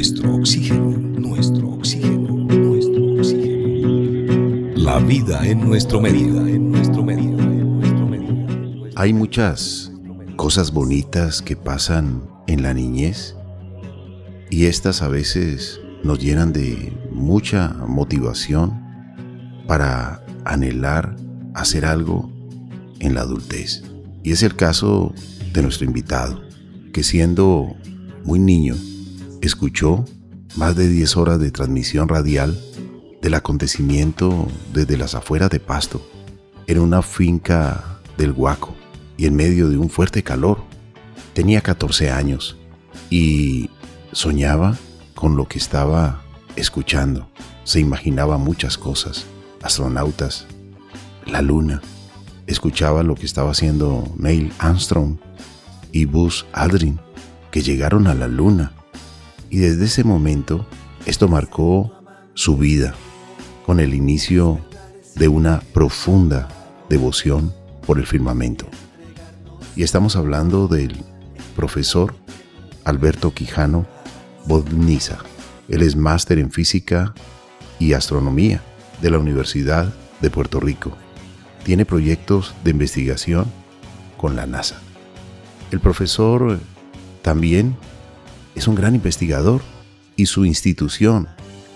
nuestro oxígeno, nuestro oxígeno, nuestro oxígeno. La vida en nuestro medida, en nuestro medida, en nuestro medida. Hay muchas cosas bonitas que pasan en la niñez y estas a veces nos llenan de mucha motivación para anhelar hacer algo en la adultez. Y es el caso de nuestro invitado, que siendo muy niño, escuchó más de 10 horas de transmisión radial del acontecimiento desde las afueras de Pasto, en una finca del Huaco y en medio de un fuerte calor. Tenía 14 años y soñaba con lo que estaba escuchando. Se imaginaba muchas cosas, astronautas, la luna. Escuchaba lo que estaba haciendo Neil Armstrong y Buzz Aldrin, que llegaron a la luna y desde ese momento esto marcó su vida con el inicio de una profunda devoción por el firmamento. Y estamos hablando del profesor Alberto Quijano Bodniza. Él es máster en física y astronomía de la Universidad de Puerto Rico. Tiene proyectos de investigación con la NASA. El profesor también es un gran investigador y su institución,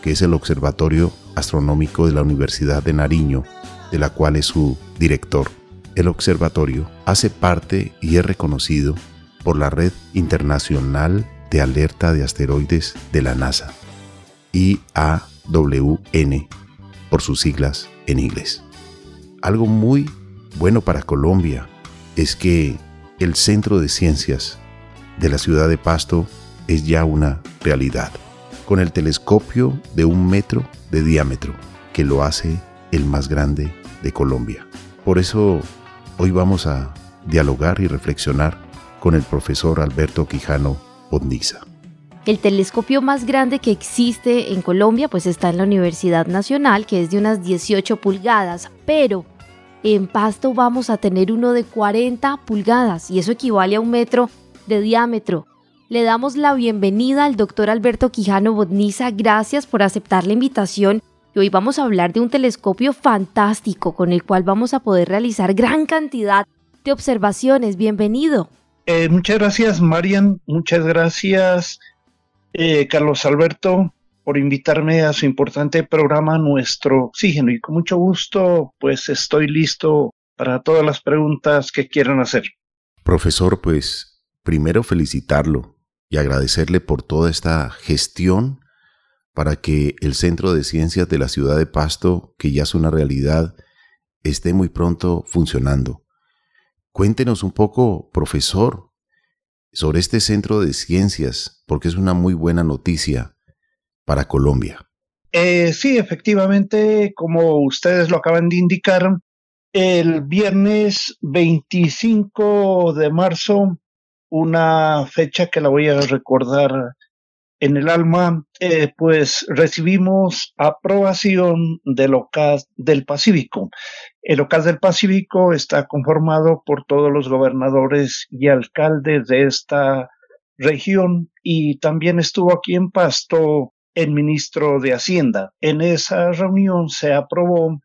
que es el Observatorio Astronómico de la Universidad de Nariño, de la cual es su director. El observatorio hace parte y es reconocido por la Red Internacional de Alerta de Asteroides de la NASA, IAWN, por sus siglas en inglés. Algo muy bueno para Colombia es que el Centro de Ciencias de la ciudad de Pasto es ya una realidad, con el telescopio de un metro de diámetro, que lo hace el más grande de Colombia. Por eso hoy vamos a dialogar y reflexionar con el profesor Alberto Quijano Bondiza. El telescopio más grande que existe en Colombia pues está en la Universidad Nacional, que es de unas 18 pulgadas, pero en Pasto vamos a tener uno de 40 pulgadas y eso equivale a un metro de diámetro. Le damos la bienvenida al doctor Alberto Quijano Bodniza. Gracias por aceptar la invitación. Y hoy vamos a hablar de un telescopio fantástico con el cual vamos a poder realizar gran cantidad de observaciones. Bienvenido. Eh, muchas gracias, Marian. Muchas gracias, eh, Carlos Alberto, por invitarme a su importante programa Nuestro Oxígeno. Y con mucho gusto, pues estoy listo para todas las preguntas que quieran hacer. Profesor, pues primero felicitarlo y agradecerle por toda esta gestión para que el Centro de Ciencias de la ciudad de Pasto, que ya es una realidad, esté muy pronto funcionando. Cuéntenos un poco, profesor, sobre este Centro de Ciencias, porque es una muy buena noticia para Colombia. Eh, sí, efectivamente, como ustedes lo acaban de indicar, el viernes 25 de marzo una fecha que la voy a recordar en el alma, eh, pues recibimos aprobación del OCAS del Pacífico. El OCAS del Pacífico está conformado por todos los gobernadores y alcaldes de esta región y también estuvo aquí en Pasto el ministro de Hacienda. En esa reunión se aprobó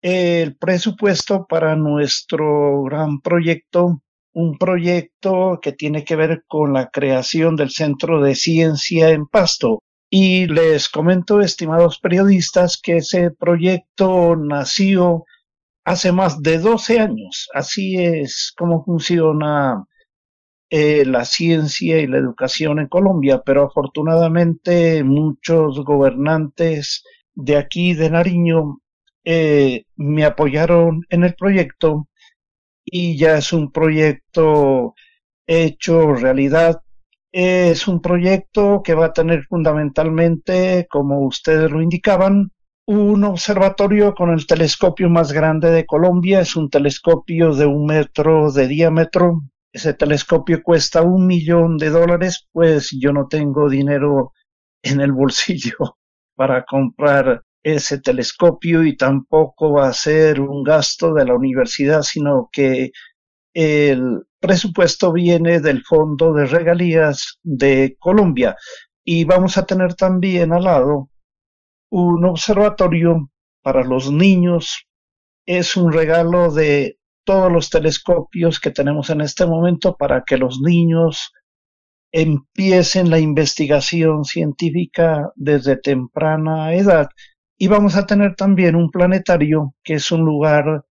el presupuesto para nuestro gran proyecto un proyecto que tiene que ver con la creación del Centro de Ciencia en Pasto. Y les comento, estimados periodistas, que ese proyecto nació hace más de 12 años. Así es como funciona eh, la ciencia y la educación en Colombia, pero afortunadamente muchos gobernantes de aquí de Nariño eh, me apoyaron en el proyecto y ya es un proyecto hecho realidad. Es un proyecto que va a tener fundamentalmente, como ustedes lo indicaban, un observatorio con el telescopio más grande de Colombia. Es un telescopio de un metro de diámetro. Ese telescopio cuesta un millón de dólares, pues yo no tengo dinero en el bolsillo para comprar ese telescopio y tampoco va a ser un gasto de la universidad, sino que el presupuesto viene del Fondo de Regalías de Colombia. y vamos a tener también al lado un observatorio para los niños. Es un regalo de todos los telescopios que tenemos en este momento para que los niños empiecen la investigación científica desde temprana edad. Y vamos a tener también un planetario que es un lugar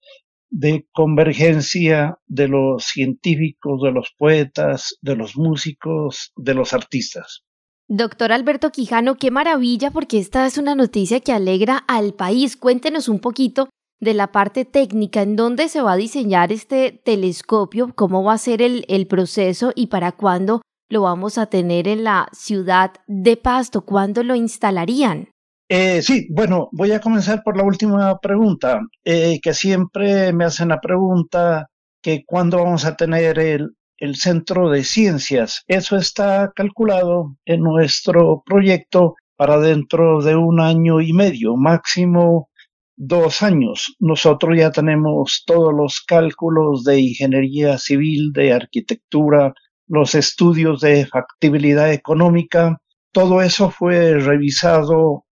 de convergencia de los científicos, de los poetas, de los músicos, de los artistas. Doctor Alberto Quijano, qué maravilla porque esta es una noticia que alegra al país. Cuéntenos un poquito de la parte técnica, en dónde se va a diseñar este telescopio, cómo va a ser el, el proceso y para cuándo lo vamos a tener en la ciudad de Pasto, cuándo lo instalarían. Eh, sí, bueno, voy a comenzar por la última pregunta, eh, que siempre me hacen la pregunta que cuándo vamos a tener el, el centro de ciencias. Eso está calculado en nuestro proyecto para dentro de un año y medio, máximo dos años. Nosotros ya tenemos todos los cálculos de ingeniería civil, de arquitectura, los estudios de factibilidad económica. Todo eso fue revisado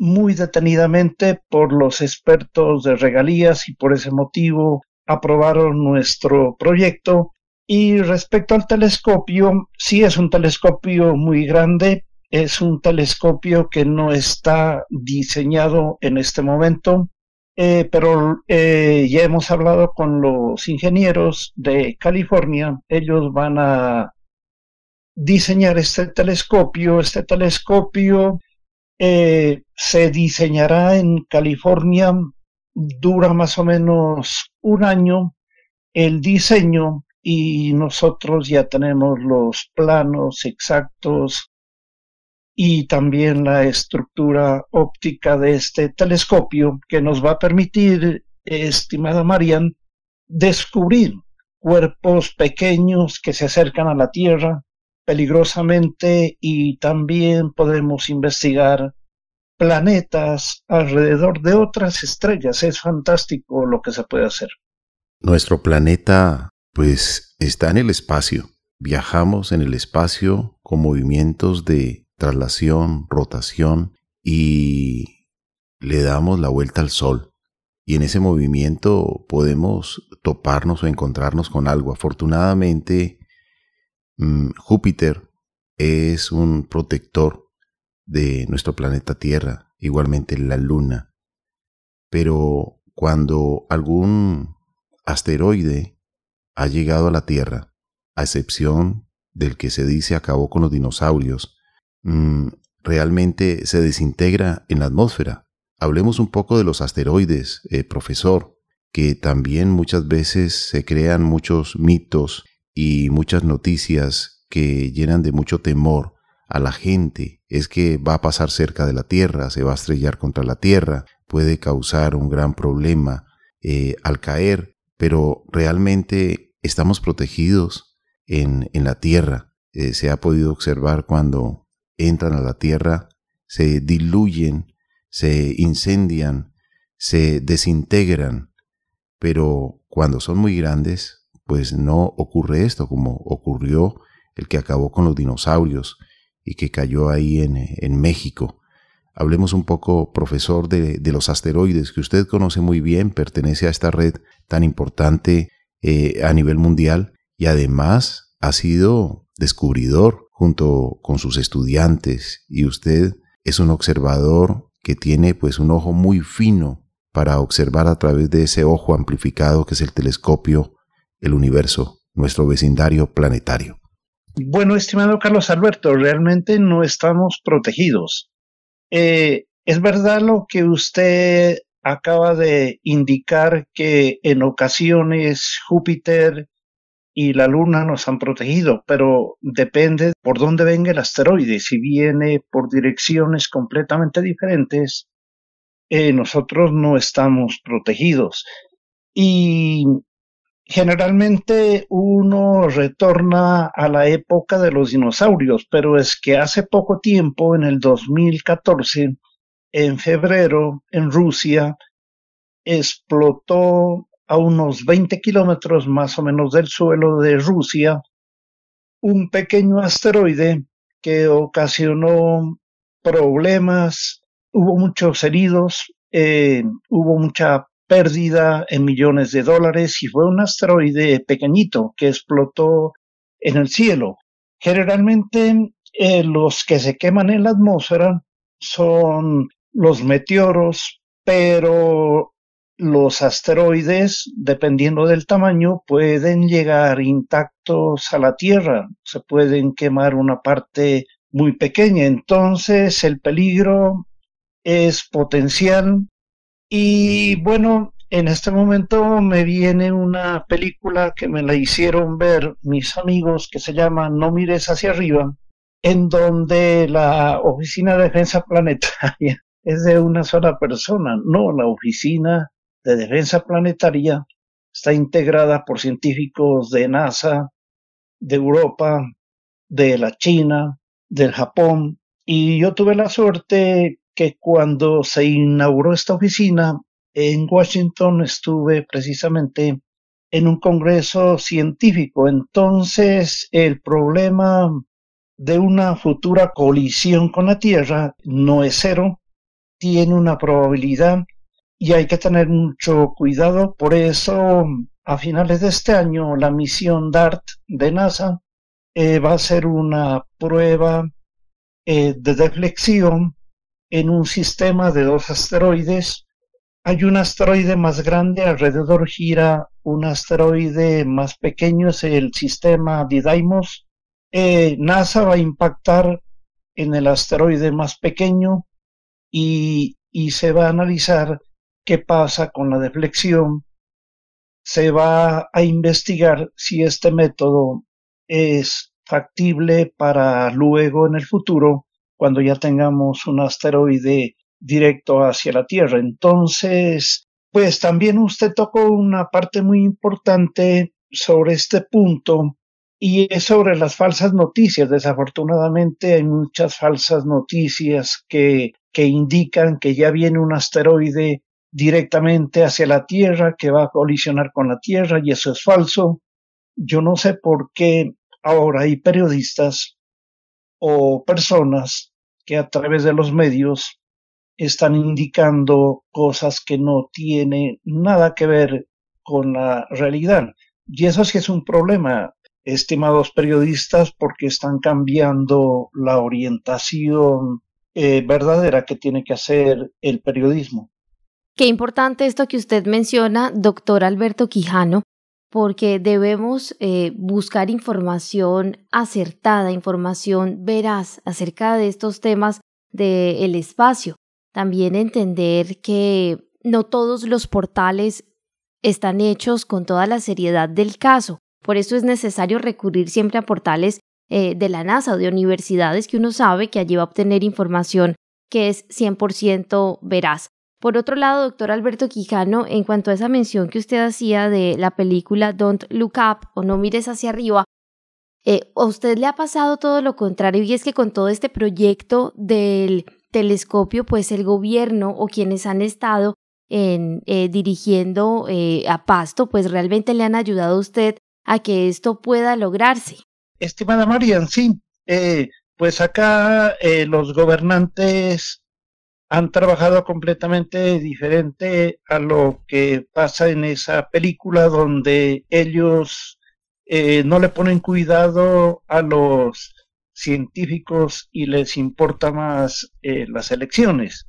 muy detenidamente por los expertos de regalías y por ese motivo aprobaron nuestro proyecto. Y respecto al telescopio, sí es un telescopio muy grande, es un telescopio que no está diseñado en este momento, eh, pero eh, ya hemos hablado con los ingenieros de California, ellos van a diseñar este telescopio, este telescopio eh, se diseñará en California, dura más o menos un año el diseño y nosotros ya tenemos los planos exactos y también la estructura óptica de este telescopio que nos va a permitir, estimada Marian, descubrir cuerpos pequeños que se acercan a la Tierra peligrosamente y también podemos investigar planetas alrededor de otras estrellas. Es fantástico lo que se puede hacer. Nuestro planeta pues está en el espacio. Viajamos en el espacio con movimientos de traslación, rotación y le damos la vuelta al Sol. Y en ese movimiento podemos toparnos o encontrarnos con algo. Afortunadamente, Júpiter es un protector de nuestro planeta Tierra, igualmente la Luna. Pero cuando algún asteroide ha llegado a la Tierra, a excepción del que se dice acabó con los dinosaurios, mm, realmente se desintegra en la atmósfera. Hablemos un poco de los asteroides, eh, profesor, que también muchas veces se crean muchos mitos y muchas noticias que llenan de mucho temor a la gente es que va a pasar cerca de la Tierra, se va a estrellar contra la Tierra, puede causar un gran problema eh, al caer, pero realmente estamos protegidos en, en la Tierra. Eh, se ha podido observar cuando entran a la Tierra, se diluyen, se incendian, se desintegran, pero cuando son muy grandes pues no ocurre esto como ocurrió el que acabó con los dinosaurios y que cayó ahí en, México. Hablemos un poco, profesor, de, los asteroides que usted conoce muy bien, pertenece a esta red tan importante eh, a nivel mundial y además ha sido descubridor junto con sus estudiantes y usted es un observador que tiene pues un ojo muy fino para observar a través de ese ojo amplificado que es el telescopio el universo, nuestro vecindario planetario. Bueno, estimado Carlos Alberto, realmente no estamos protegidos. Eh, es verdad lo que usted acaba de indicar que en ocasiones Júpiter y la Luna nos han protegido, pero depende por dónde venga el asteroide. Si viene por direcciones completamente diferentes, eh, nosotros no estamos protegidos. Y Generalmente uno retorna a la época de los dinosaurios, pero es que hace poco tiempo, en el 2014, en febrero, en Rusia, explotó a unos 20 kilómetros más o menos del suelo de Rusia un pequeño asteroide que ocasionó problemas, hubo muchos heridos, eh, hubo mucha pérdida en millones de dólares y fue un asteroide pequeñito que explotó en el cielo. Generalmente eh, los que se queman en la atmósfera son los meteoros, pero los asteroides, dependiendo del tamaño, pueden llegar intactos a la Tierra, se pueden quemar una parte muy pequeña, entonces el peligro es potencial y bueno, en este momento me viene una película que me la hicieron ver mis amigos que se llama No mires hacia arriba, en donde la Oficina de Defensa Planetaria es de una sola persona. No, la Oficina de Defensa Planetaria está integrada por científicos de NASA, de Europa, de la China, del Japón, y yo tuve la suerte que cuando se inauguró esta oficina en Washington estuve precisamente en un congreso científico. Entonces, el problema de una futura colisión con la Tierra no es cero, tiene una probabilidad y hay que tener mucho cuidado. Por eso, a finales de este año, la misión DART de NASA eh, va a ser una prueba eh, de deflexión en un sistema de dos asteroides. Hay un asteroide más grande, alrededor gira un asteroide más pequeño, es el sistema Didymos. Eh, NASA va a impactar en el asteroide más pequeño y, y se va a analizar qué pasa con la deflexión. Se va a investigar si este método es factible para luego en el futuro cuando ya tengamos un asteroide directo hacia la Tierra. Entonces, pues también usted tocó una parte muy importante sobre este punto y es sobre las falsas noticias. Desafortunadamente hay muchas falsas noticias que, que indican que ya viene un asteroide directamente hacia la Tierra, que va a colisionar con la Tierra, y eso es falso. Yo no sé por qué ahora hay periodistas o personas que a través de los medios están indicando cosas que no tienen nada que ver con la realidad. Y eso sí es un problema, estimados periodistas, porque están cambiando la orientación eh, verdadera que tiene que hacer el periodismo. Qué importante esto que usted menciona, doctor Alberto Quijano, porque debemos eh, buscar información acertada, información veraz acerca de estos temas del espacio. También entender que no todos los portales están hechos con toda la seriedad del caso. Por eso es necesario recurrir siempre a portales eh, de la NASA o de universidades que uno sabe que allí va a obtener información que es 100% veraz. Por otro lado, doctor Alberto Quijano, en cuanto a esa mención que usted hacía de la película Don't Look Up o No mires hacia arriba, eh, ¿a usted le ha pasado todo lo contrario? Y es que con todo este proyecto del telescopio, pues el gobierno o quienes han estado en, eh, dirigiendo eh, a Pasto, pues realmente le han ayudado a usted a que esto pueda lograrse. Estimada Marian, sí, pues acá los gobernantes han trabajado completamente diferente a lo que pasa en esa película donde ellos eh, no le ponen cuidado a los científicos y les importa más eh, las elecciones.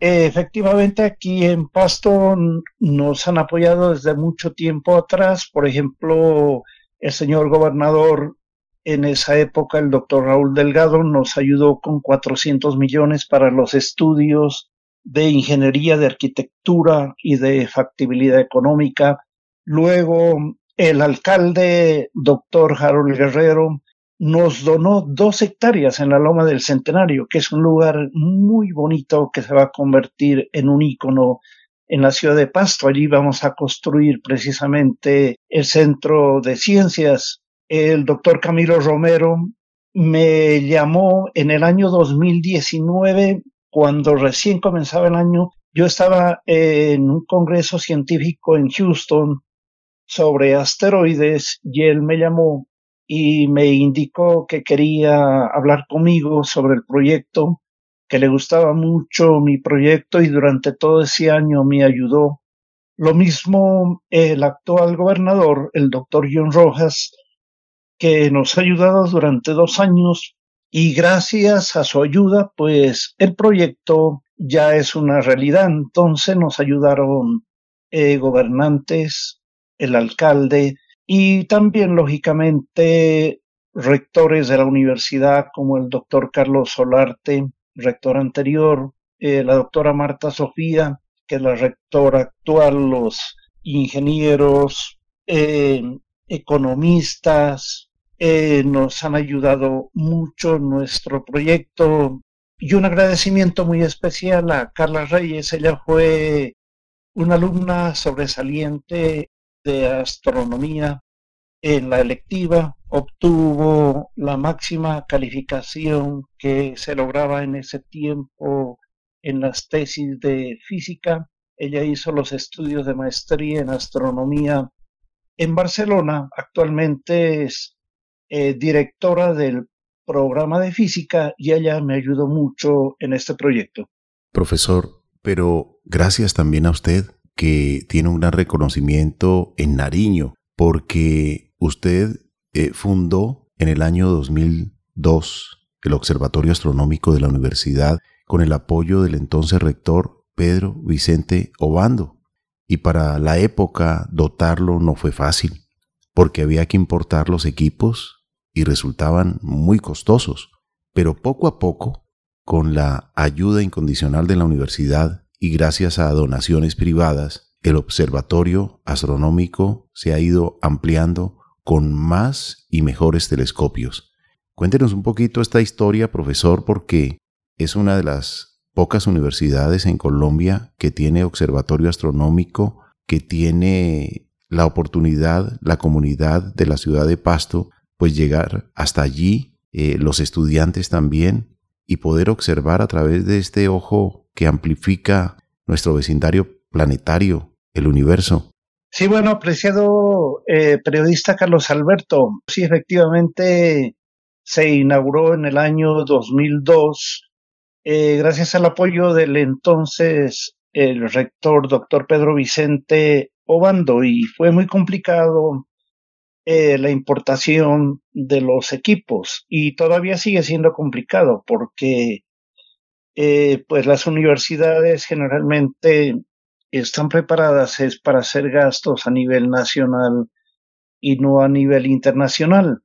efectivamente, aquí en Pasto nos han apoyado desde mucho tiempo atrás. Por ejemplo, el señor gobernador en esa época el doctor Raúl Delgado nos ayudó con 400 millones para los estudios de ingeniería, de arquitectura y de factibilidad económica. Luego el alcalde, doctor Harold Guerrero, nos donó dos hectáreas en la Loma del Centenario, que es un lugar muy bonito que se va a convertir en un ícono en la ciudad de Pasto. Allí vamos a construir precisamente el Centro de Ciencias el doctor Camilo Romero me llamó en el año 2019, cuando recién comenzaba el año. Yo estaba en un congreso científico en Houston sobre asteroides y él me llamó y me indicó que quería hablar conmigo sobre el proyecto, que le gustaba mucho mi proyecto y durante todo ese año me ayudó. Lo mismo el actual gobernador, el doctor John Rojas, que nos ha ayudado durante dos años y gracias a su ayuda, pues el proyecto ya es una realidad. Entonces nos ayudaron eh, gobernantes, el alcalde y también, lógicamente, rectores de la universidad como el doctor Carlos Solarte, rector anterior, eh, la doctora Marta Sofía, que es la rectora actual, los ingenieros, eh, economistas, eh, nos han ayudado mucho nuestro proyecto y un agradecimiento muy especial a Carla Reyes. Ella fue una alumna sobresaliente de astronomía en la electiva, obtuvo la máxima calificación que se lograba en ese tiempo en las tesis de física. Ella hizo los estudios de maestría en astronomía en Barcelona. Actualmente es eh, directora del programa de física y ella me ayudó mucho en este proyecto. Profesor, pero gracias también a usted que tiene un gran reconocimiento en Nariño, porque usted eh, fundó en el año 2002 el Observatorio Astronómico de la Universidad con el apoyo del entonces rector Pedro Vicente Obando. Y para la época dotarlo no fue fácil, porque había que importar los equipos y resultaban muy costosos, pero poco a poco, con la ayuda incondicional de la universidad y gracias a donaciones privadas, el observatorio astronómico se ha ido ampliando con más y mejores telescopios. Cuéntenos un poquito esta historia, profesor, porque es una de las pocas universidades en Colombia que tiene observatorio astronómico, que tiene la oportunidad, la comunidad de la ciudad de Pasto, pues llegar hasta allí, eh, los estudiantes también, y poder observar a través de este ojo que amplifica nuestro vecindario planetario, el universo. Sí, bueno, apreciado eh, periodista Carlos Alberto, sí, efectivamente se inauguró en el año 2002 eh, gracias al apoyo del entonces el rector doctor Pedro Vicente Obando y fue muy complicado eh, la importación de los equipos y todavía sigue siendo complicado porque eh, pues las universidades generalmente están preparadas es para hacer gastos a nivel nacional y no a nivel internacional.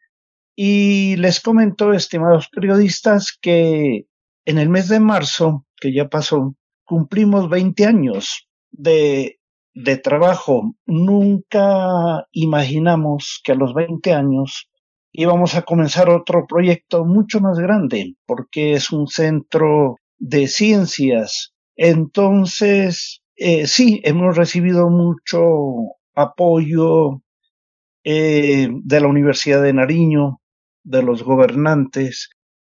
Y les comento, estimados periodistas, que en el mes de marzo, que ya pasó, cumplimos 20 años de de trabajo. Nunca imaginamos que a los 20 años íbamos a comenzar otro proyecto mucho más grande, porque es un centro de ciencias. Entonces, eh, sí, hemos recibido mucho apoyo eh, de la Universidad de Nariño, de los gobernantes,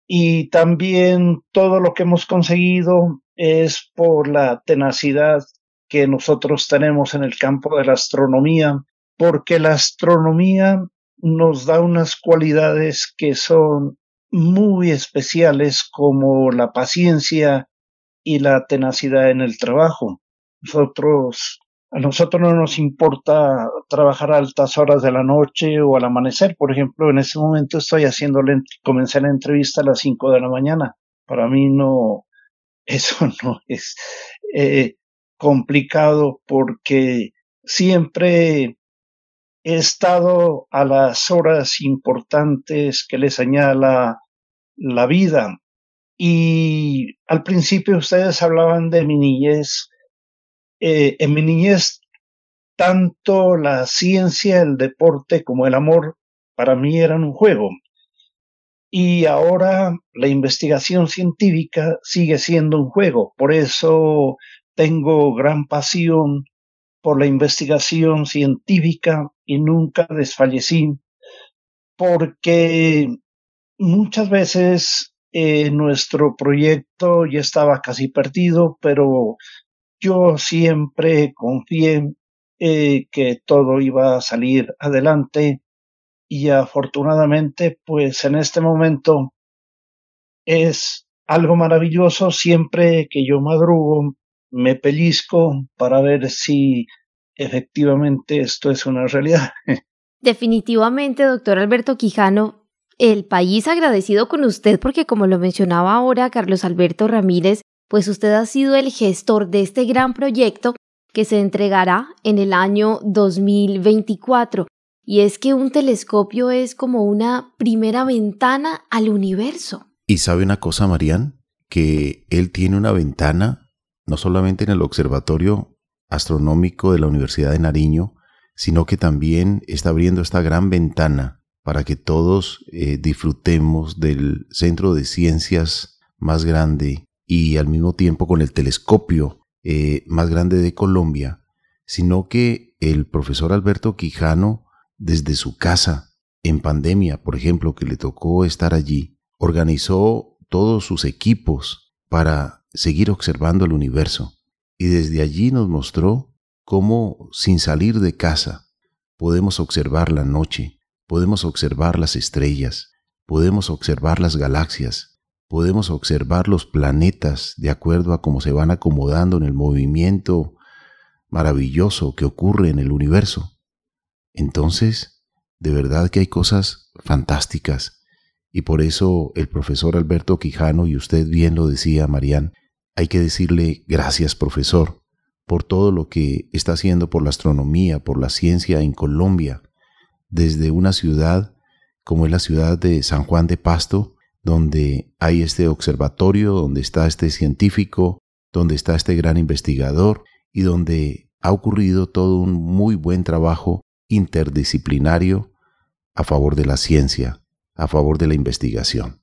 y también todo lo que hemos conseguido es por la tenacidad que nosotros tenemos en el campo de la astronomía, porque la astronomía nos da unas cualidades que son muy especiales como la paciencia y la tenacidad en el trabajo. Nosotros, a nosotros no nos importa trabajar a altas horas de la noche o al amanecer. Por ejemplo, en ese momento estoy haciendo, comencé la entrevista a las 5 de la mañana. Para mí no, eso no es, eh, complicado porque siempre he estado a las horas importantes que le señala la vida. Y al principio ustedes hablaban de mi niñez. Eh, en mi niñez, tanto la ciencia, el deporte como el amor para mí eran un juego. Y ahora la investigación científica sigue siendo un juego. Por eso tengo gran pasión por la investigación científica y nunca desfallecí porque muchas veces eh, nuestro proyecto ya estaba casi perdido, pero yo siempre confié eh, que todo iba a salir adelante. Y afortunadamente pues en este momento es algo maravilloso siempre que yo madrugo me pellizco para ver si efectivamente esto es una realidad. Definitivamente, doctor Alberto Quijano, el país agradecido con usted porque como lo mencionaba ahora Carlos Alberto Ramírez, pues usted ha sido el gestor de este gran proyecto que se entregará en el año 2024. Y es que un telescopio es como una primera ventana al universo. Y sabe una cosa, Marían, que él tiene una ventana no solamente en el Observatorio Astronómico de la Universidad de Nariño, sino que también está abriendo esta gran ventana para que todos eh, disfrutemos del centro de ciencias más grande y al mismo tiempo con el telescopio eh, más grande de Colombia, sino que el profesor Alberto Quijano, desde su casa, en pandemia, por ejemplo, que le tocó estar allí, organizó todos sus equipos para seguir observando el universo y desde allí nos mostró cómo sin salir de casa podemos observar la noche, podemos observar las estrellas, podemos observar las galaxias, podemos observar los planetas de acuerdo a cómo se van acomodando en el movimiento maravilloso que ocurre en el universo. Entonces, de verdad que hay cosas fantásticas y por eso el profesor Alberto Quijano, y usted bien lo decía, Marían, hay que decirle gracias, profesor, por todo lo que está haciendo por la astronomía, por la ciencia en Colombia, desde una ciudad como es la ciudad de San Juan de Pasto, donde hay este observatorio, donde está este científico, donde está este gran investigador y donde ha ocurrido todo un muy buen trabajo interdisciplinario a favor de la ciencia, a favor de la investigación.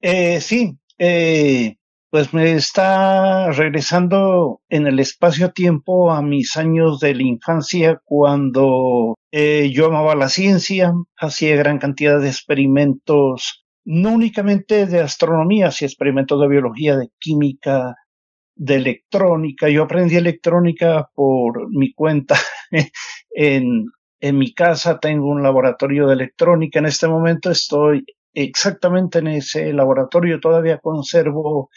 Eh, sí, eh, pues me está regresando en el espacio-tiempo a mis años de la infancia cuando eh, yo amaba la ciencia, hacía gran cantidad de experimentos, no únicamente de astronomía, sino experimentos de biología, de química, de electrónica. Yo aprendí electrónica por mi cuenta en, en mi casa tengo un laboratorio de electrónica. En este momento estoy exactamente en ese laboratorio. Todavía conservo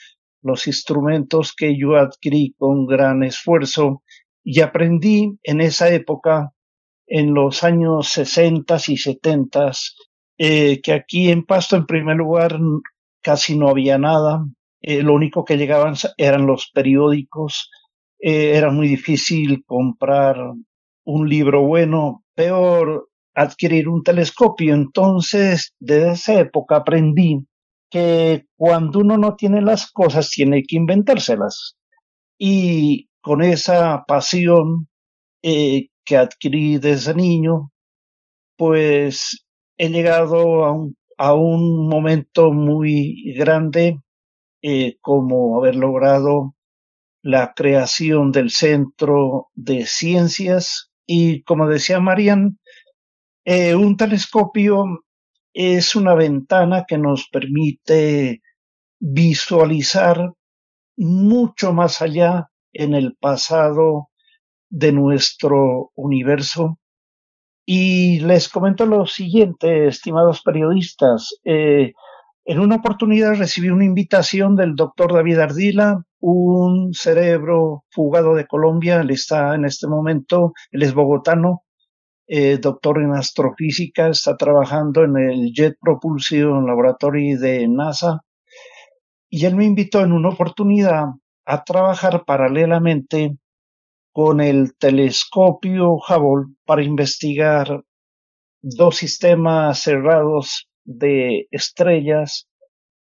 los instrumentos que yo adquirí con gran esfuerzo y aprendí en esa época, en los años 60 y 70, eh, que aquí en Pasto, en primer lugar, casi no había nada. Eh, lo único que llegaban eran los periódicos. Eh, era muy difícil comprar un libro bueno, peor adquirir un telescopio. Entonces, desde esa época aprendí que cuando uno no tiene las cosas tiene que inventárselas. Y con esa pasión eh, que adquirí desde niño, pues he llegado a un, a un momento muy grande eh, como haber logrado la creación del Centro de Ciencias y como decía Marian, eh, un telescopio es una ventana que nos permite visualizar mucho más allá en el pasado de nuestro universo. Y les comento lo siguiente, estimados periodistas. Eh, en una oportunidad recibí una invitación del doctor David Ardila, un cerebro fugado de Colombia. Él está en este momento, él es bogotano, eh, doctor en astrofísica, está trabajando en el Jet Propulsion Laboratory de NASA. Y él me invitó en una oportunidad a trabajar paralelamente con el telescopio Hubble para investigar dos sistemas cerrados de estrellas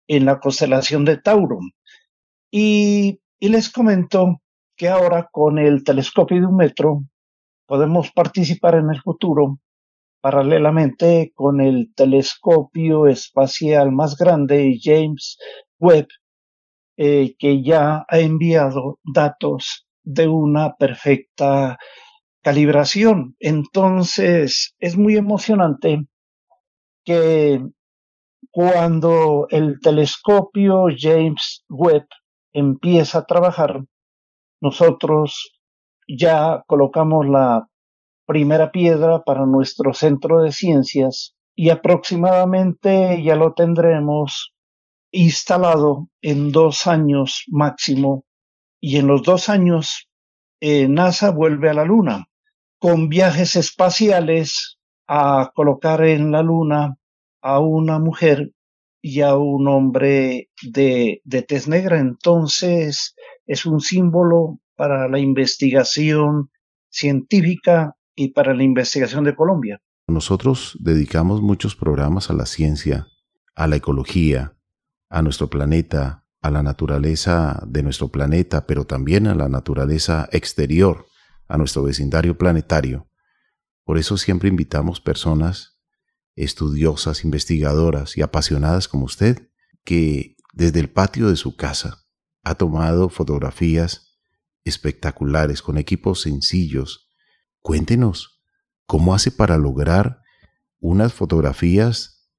en la constelación de Tauro. Y, y les comento que ahora con el telescopio de un metro podemos participar en el futuro paralelamente con el telescopio espacial más grande James Webb, eh, que ya ha enviado datos de una perfecta calibración. Entonces, es muy emocionante que cuando el telescopio James Webb empieza a trabajar, nosotros ya colocamos la primera piedra para nuestro centro de ciencias y aproximadamente ya lo tendremos instalado en dos años máximo y en los dos años eh, NASA vuelve a la Luna con viajes espaciales a colocar en la Luna a una mujer y a un hombre de, de tez negra. Entonces es un símbolo para la investigación científica y para la investigación de Colombia. Nosotros dedicamos muchos programas a la ciencia, a la ecología, a nuestro planeta, a la naturaleza de nuestro planeta, pero también a la naturaleza exterior, a nuestro vecindario planetario. Por eso siempre invitamos personas estudiosas, investigadoras y apasionadas como usted, que desde el patio de su casa ha tomado fotografías espectaculares con equipos sencillos. Cuéntenos, ¿Cómo hace para lograr unas fotografías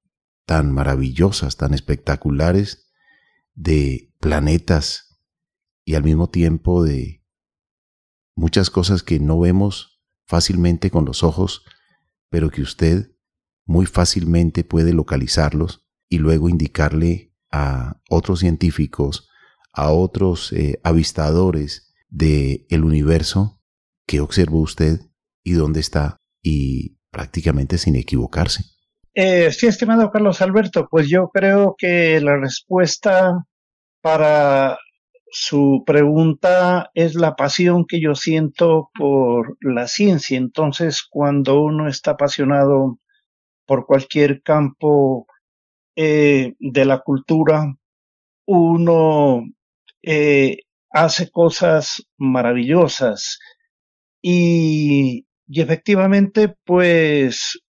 tan maravillosas, tan espectaculares de planetas y al mismo tiempo de muchas cosas que no vemos fácilmente con los ojos, pero que usted muy fácilmente puede localizarlos y luego indicarle a otros científicos, a otros eh, avistadores del el universo que observó usted y dónde está y prácticamente sin equivocarse. Eh, sí, estimado Carlos Alberto, pues yo creo que la respuesta para su pregunta es la pasión que yo siento por la ciencia. Entonces, cuando uno está apasionado por cualquier campo eh, de la cultura, uno eh, hace cosas maravillosas. Y y efectivamente, pues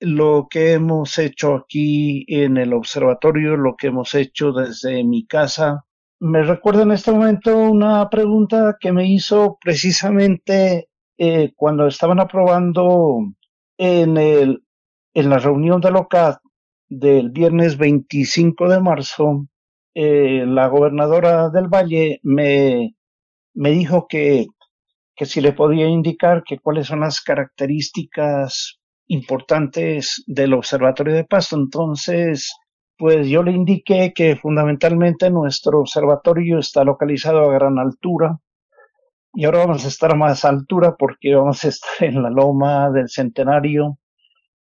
lo que hemos hecho aquí en el observatorio, lo que hemos hecho desde mi casa, me recuerda en este momento una pregunta que me hizo precisamente eh, cuando estaban aprobando en, el, en la reunión de LOCAD del viernes 25 de marzo, eh, la gobernadora del Valle me, me dijo que que si le podía indicar que cuáles son las características importantes del observatorio de Pasto. Entonces, pues yo le indiqué que fundamentalmente nuestro observatorio está localizado a gran altura y ahora vamos a estar a más altura porque vamos a estar en la loma del centenario,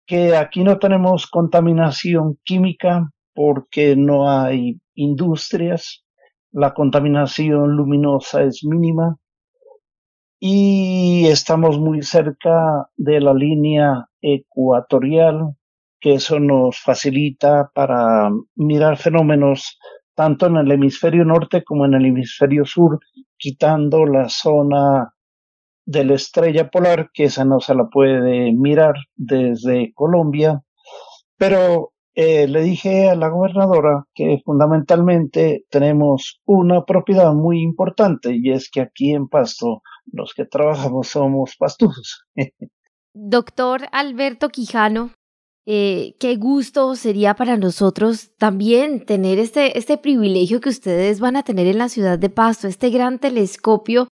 que aquí no tenemos contaminación química porque no hay industrias, la contaminación luminosa es mínima y estamos muy cerca de la línea ecuatorial, que eso nos facilita para mirar fenómenos tanto en el hemisferio norte como en el hemisferio sur, quitando la zona de la estrella polar, que esa no se la puede mirar desde Colombia, pero eh, le dije a la gobernadora que fundamentalmente tenemos una propiedad muy importante y es que aquí en Pasto los que trabajamos somos pastuzos. Doctor Alberto Quijano, eh, qué gusto sería para nosotros también tener este, este privilegio que ustedes van a tener en la ciudad de Pasto, este gran telescopio.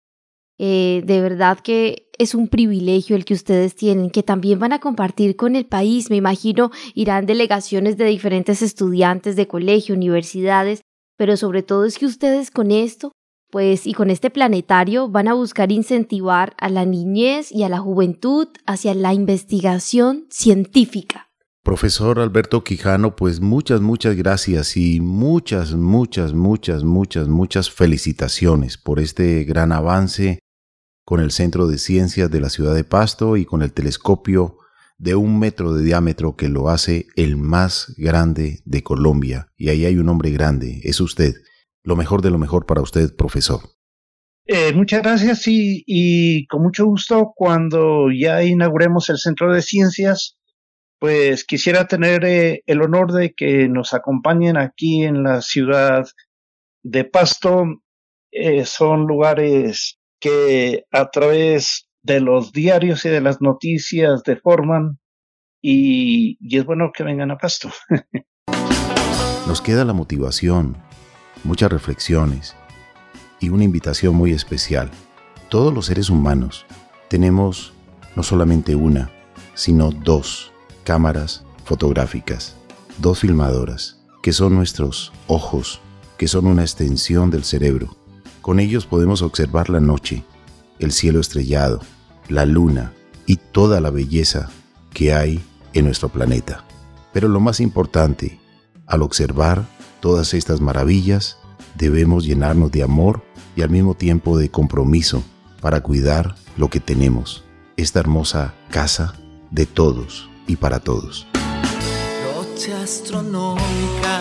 Eh, de verdad que es un privilegio el que ustedes tienen, que también van a compartir con el país. Me imagino irán delegaciones de diferentes estudiantes de colegio, universidades, pero sobre todo es que ustedes con esto pues y con este planetario van a buscar incentivar a la niñez y a la juventud hacia la investigación científica. Profesor Alberto Quijano, pues muchas, muchas gracias y muchas, muchas, muchas, muchas, muchas felicitaciones por este gran avance con el Centro de Ciencias de la ciudad de Pasto y con el telescopio de un metro de diámetro que lo hace el más grande de Colombia. Y ahí hay un hombre grande, es usted. Lo mejor de lo mejor para usted, profesor. Eh, muchas gracias y, y, con mucho gusto cuando ya inauguremos el Centro de Ciencias, pues quisiera tener eh, el honor de que nos acompañen aquí en la ciudad de Pasto. Eh, son lugares que a través de los diarios y de las noticias deforman y, y es bueno que vengan a Pasto. Nos queda la motivación muchas reflexiones y una invitación muy especial. Todos los seres humanos tenemos no solamente una, sino dos cámaras fotográficas, dos filmadoras, que son nuestros ojos, que son una extensión del cerebro. Con ellos podemos observar la noche, el cielo estrellado, la luna y toda la belleza que hay en nuestro planeta. Pero lo más importante, al observar todas estas maravillas, debemos llenarnos de amor y al mismo tiempo de compromiso para cuidar lo que tenemos, esta hermosa casa de todos y para todos. Noche astronómica